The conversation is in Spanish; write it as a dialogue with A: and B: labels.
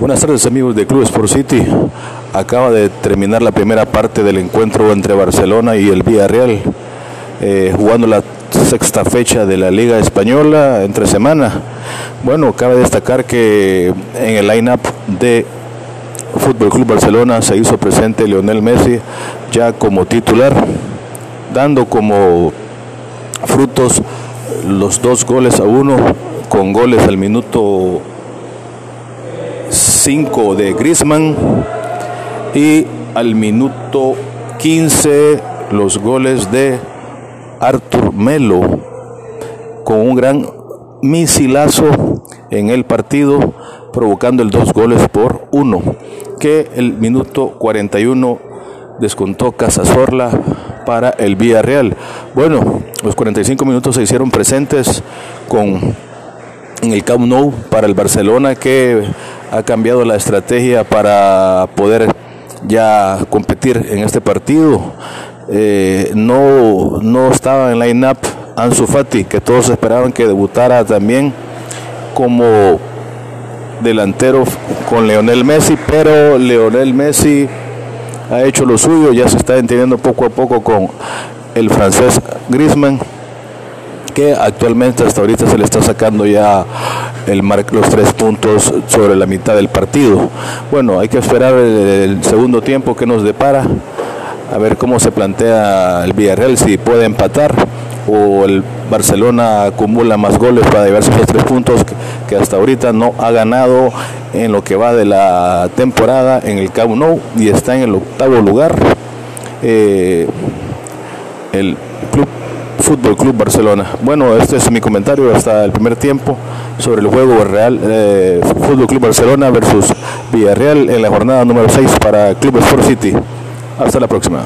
A: Buenas tardes amigos de Club Sport City. Acaba de terminar la primera parte del encuentro entre Barcelona y el Villarreal, eh, jugando la sexta fecha de la Liga Española entre semana. Bueno, cabe destacar que en el line-up de Fútbol Club Barcelona se hizo presente Lionel Messi ya como titular, dando como frutos los dos goles a uno, con goles al minuto 5 de Griezmann y al minuto 15 los goles de Artur Melo con un gran misilazo en el partido provocando el dos goles por uno que el minuto 41 descontó Casasorla para el Villarreal. Bueno, los 45 minutos se hicieron presentes con en el Camp Nou para el Barcelona que ha cambiado la estrategia para poder ya competir en este partido. Eh, no, no estaba en line-up Ansu Fati, que todos esperaban que debutara también como delantero con Leonel Messi, pero Leonel Messi ha hecho lo suyo, ya se está entendiendo poco a poco con el francés Griezmann que actualmente hasta ahorita se le está sacando ya el los tres puntos sobre la mitad del partido. Bueno, hay que esperar el, segundo tiempo que nos depara, a ver cómo se plantea el Villarreal, si puede empatar o el Barcelona acumula más goles para llevarse esos tres puntos que, hasta ahorita no ha ganado en lo que va de la temporada en el Camp Nou y está en el octavo lugar. Eh, el club Fútbol Club Barcelona. Bueno, este es mi comentario hasta el primer tiempo sobre el juego Real eh, Fútbol Club Barcelona versus Villarreal en la jornada número 6 para Club Sport City. Hasta la próxima.